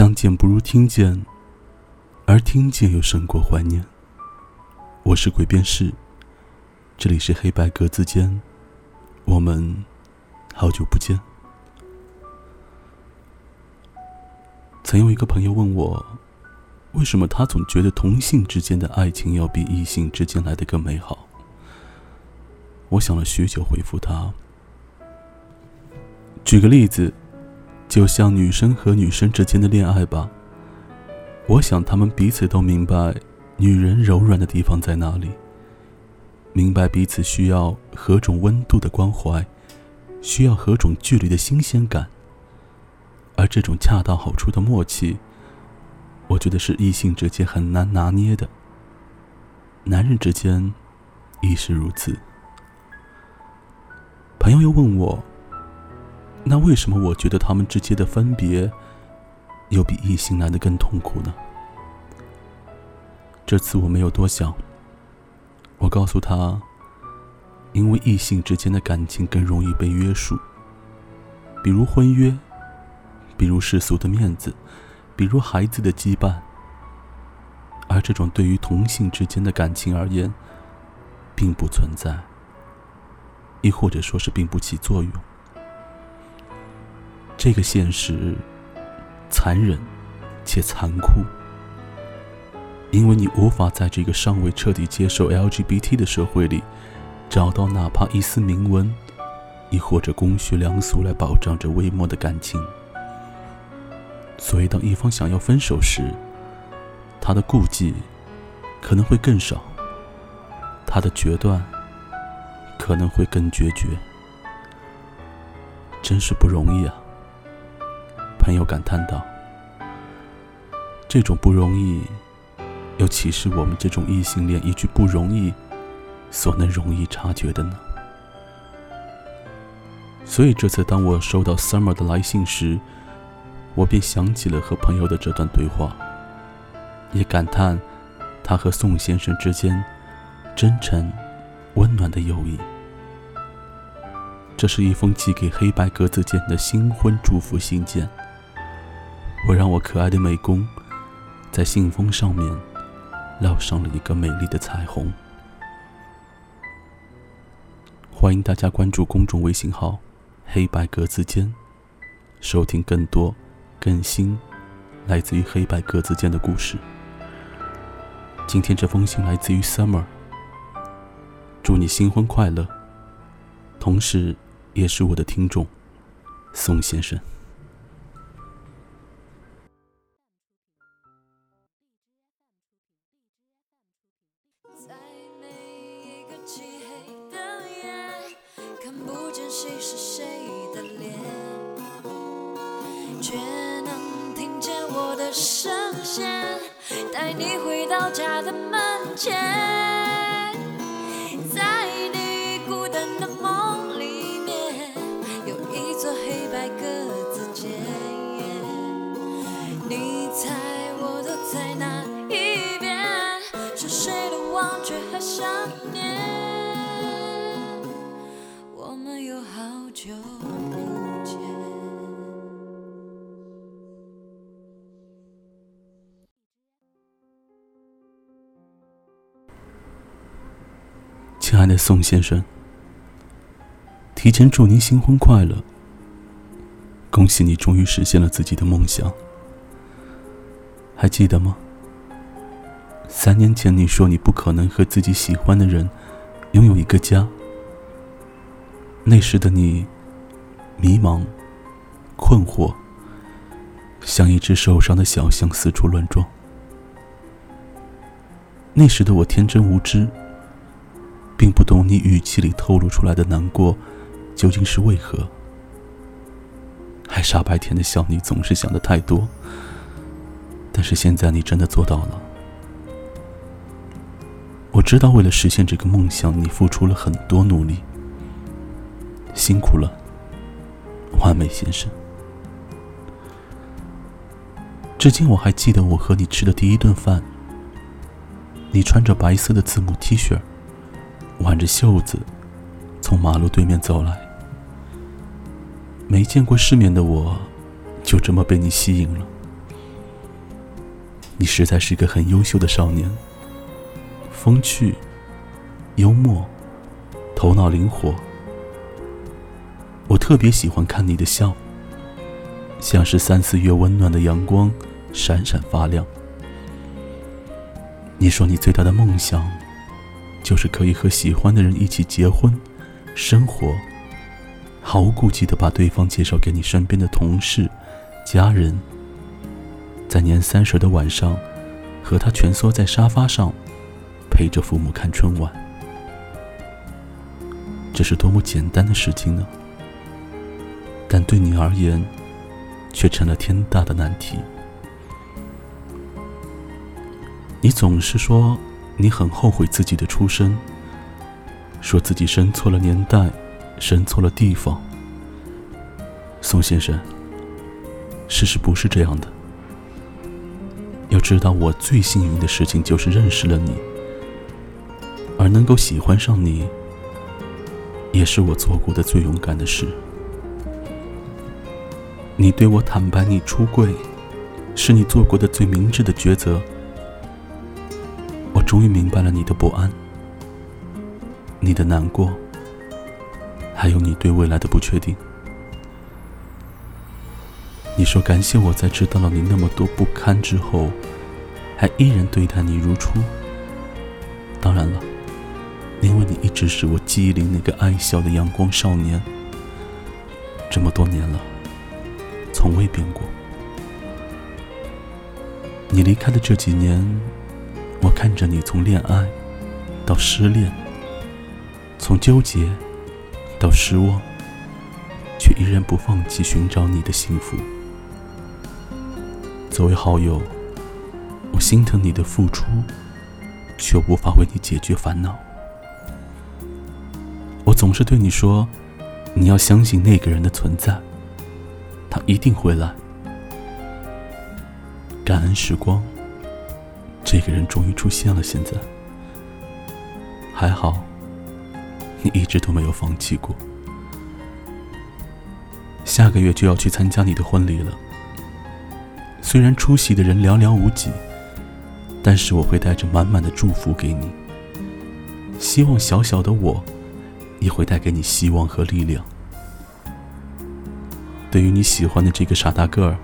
相见不如听见，而听见又胜过怀念。我是鬼边士，这里是黑白格子间，我们好久不见。曾有一个朋友问我，为什么他总觉得同性之间的爱情要比异性之间来的更美好？我想了许久，回复他：举个例子。就像女生和女生之间的恋爱吧，我想他们彼此都明白女人柔软的地方在哪里，明白彼此需要何种温度的关怀，需要何种距离的新鲜感。而这种恰到好处的默契，我觉得是异性之间很难拿捏的。男人之间亦是如此。朋友又问我。那为什么我觉得他们之间的分别，又比异性来的更痛苦呢？这次我没有多想，我告诉他，因为异性之间的感情更容易被约束，比如婚约，比如世俗的面子，比如孩子的羁绊，而这种对于同性之间的感情而言，并不存在，亦或者说是并不起作用。这个现实残忍且残酷，因为你无法在这个尚未彻底接受 LGBT 的社会里找到哪怕一丝明文，亦或者公序良俗来保障着微末的感情。所以，当一方想要分手时，他的顾忌可能会更少，他的决断可能会更决绝，真是不容易啊！朋友感叹道：“这种不容易，又岂是我们这种异性恋一句不容易所能容易察觉的呢？”所以这次当我收到 Summer 的来信时，我便想起了和朋友的这段对话，也感叹他和宋先生之间真诚、温暖的友谊。这是一封寄给黑白格子间的新婚祝福信件。我让我可爱的美工在信封上面烙上了一个美丽的彩虹。欢迎大家关注公众微信号“黑白格子间”，收听更多更新来自于黑白格子间的故事。今天这封信来自于 Summer，祝你新婚快乐，同时也是我的听众宋先生。亲爱的宋先生，提前祝您新婚快乐！恭喜你终于实现了自己的梦想。还记得吗？三年前你说你不可能和自己喜欢的人拥有一个家。那时的你，迷茫、困惑，像一只受伤的小象四处乱撞。那时的我天真无知。并不懂你语气里透露出来的难过，究竟是为何？还傻白甜的笑你总是想的太多。但是现在你真的做到了。我知道为了实现这个梦想，你付出了很多努力，辛苦了，完美先生。至今我还记得我和你吃的第一顿饭，你穿着白色的字母 T 恤。挽着袖子，从马路对面走来。没见过世面的我，就这么被你吸引了。你实在是个很优秀的少年，风趣、幽默、头脑灵活。我特别喜欢看你的笑，像是三四月温暖的阳光，闪闪发亮。你说你最大的梦想，就是可以和喜欢的人一起结婚、生活，毫无顾忌的把对方介绍给你身边的同事、家人。在年三十的晚上，和他蜷缩在沙发上，陪着父母看春晚。这是多么简单的事情呢？但对你而言，却成了天大的难题。你总是说你很后悔自己的出身，说自己生错了年代，生错了地方。宋先生，事实不是这样的。要知道，我最幸运的事情就是认识了你，而能够喜欢上你，也是我做过的最勇敢的事。你对我坦白你出柜，是你做过的最明智的抉择。终于明白了你的不安，你的难过，还有你对未来的不确定。你说感谢我在知道了你那么多不堪之后，还依然对待你如初。当然了，因为你一直是我记忆里那个爱笑的阳光少年。这么多年了，从未变过。你离开的这几年，我看着你从恋爱到失恋，从纠结到失望，却依然不放弃寻找你的幸福。作为好友，我心疼你的付出，却无法为你解决烦恼。我总是对你说，你要相信那个人的存在，他一定会来。感恩时光，这个人终于出现了。现在还好，你一直都没有放弃过。下个月就要去参加你的婚礼了。虽然出席的人寥寥无几，但是我会带着满满的祝福给你。希望小小的我，也会带给你希望和力量。对于你喜欢的这个傻大个儿，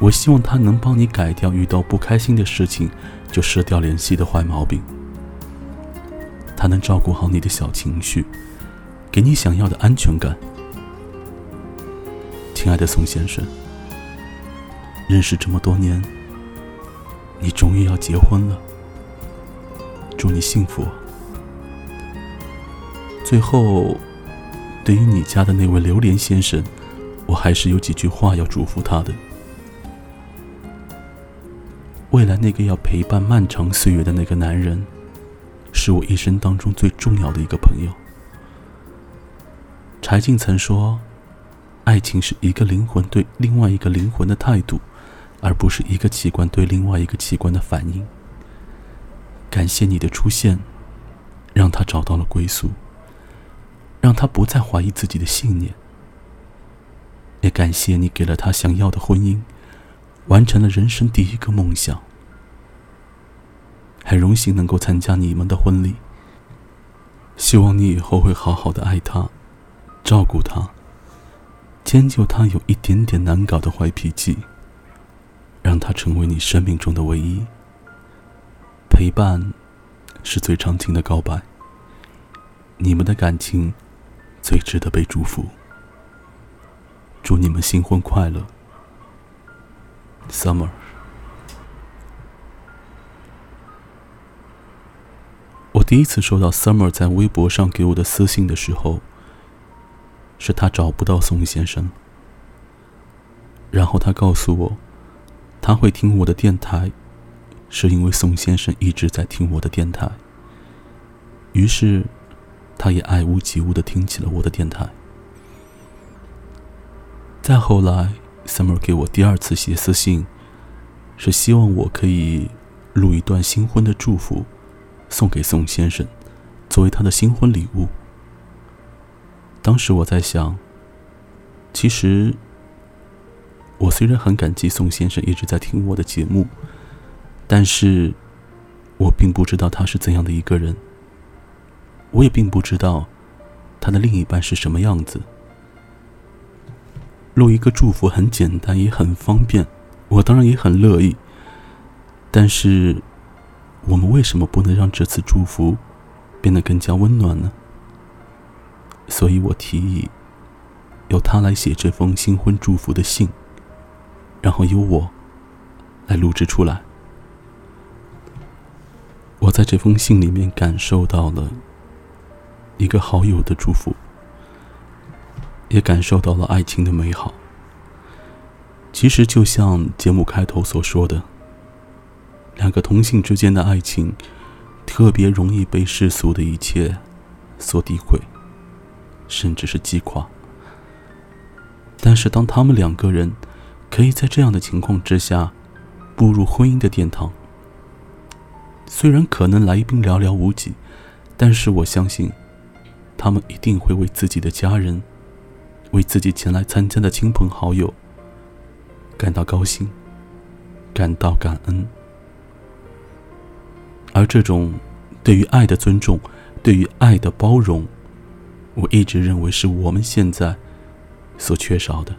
我希望他能帮你改掉遇到不开心的事情就失掉联系的坏毛病。他能照顾好你的小情绪，给你想要的安全感。亲爱的宋先生。认识这么多年，你终于要结婚了，祝你幸福。最后，对于你家的那位榴莲先生，我还是有几句话要嘱咐他的。未来那个要陪伴漫长岁月的那个男人，是我一生当中最重要的一个朋友。柴静曾说：“爱情是一个灵魂对另外一个灵魂的态度。”而不是一个器官对另外一个器官的反应。感谢你的出现，让他找到了归宿，让他不再怀疑自己的信念。也感谢你给了他想要的婚姻，完成了人生第一个梦想。很荣幸能够参加你们的婚礼。希望你以后会好好的爱他，照顾他，迁就他有一点点难搞的坏脾气。让他成为你生命中的唯一。陪伴，是最长情的告白。你们的感情，最值得被祝福。祝你们新婚快乐，Summer。我第一次收到 Summer 在微博上给我的私信的时候，是他找不到宋先生，然后他告诉我。他会听我的电台，是因为宋先生一直在听我的电台。于是，他也爱屋及乌的听起了我的电台。再后来，Summer 给我第二次写私信，是希望我可以录一段新婚的祝福，送给宋先生，作为他的新婚礼物。当时我在想，其实。我虽然很感激宋先生一直在听我的节目，但是，我并不知道他是怎样的一个人。我也并不知道他的另一半是什么样子。录一个祝福很简单，也很方便，我当然也很乐意。但是，我们为什么不能让这次祝福变得更加温暖呢？所以我提议由他来写这封新婚祝福的信，然后由我来录制出来。我在这封信里面感受到了一个好友的祝福，也感受到了爱情的美好。其实就像节目开头所说的，两个同性之间的爱情，特别容易被世俗的一切所诋毁，甚至是击垮。但是当他们两个人可以在这样的情况之下步入婚姻的殿堂，虽然可能来宾寥寥无几，但是我相信，他们一定会为自己的家人，为自己前来参加的亲朋好友感到高兴，感到感恩。而这种对于爱的尊重，对于爱的包容，我一直认为是我们现在所缺少的。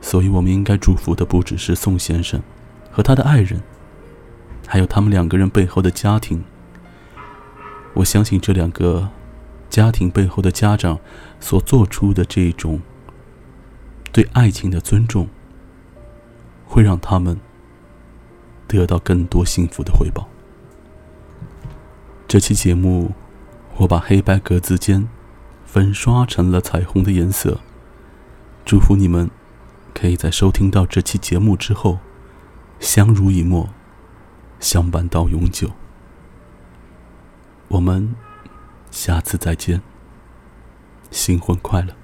所以，我们应该祝福的不只是宋先生和他的爱人。还有他们两个人背后的家庭，我相信这两个家庭背后的家长所做出的这种对爱情的尊重，会让他们得到更多幸福的回报。这期节目，我把黑白格子间粉刷成了彩虹的颜色。祝福你们可以在收听到这期节目之后，相濡以沫。相伴到永久，我们下次再见，新婚快乐。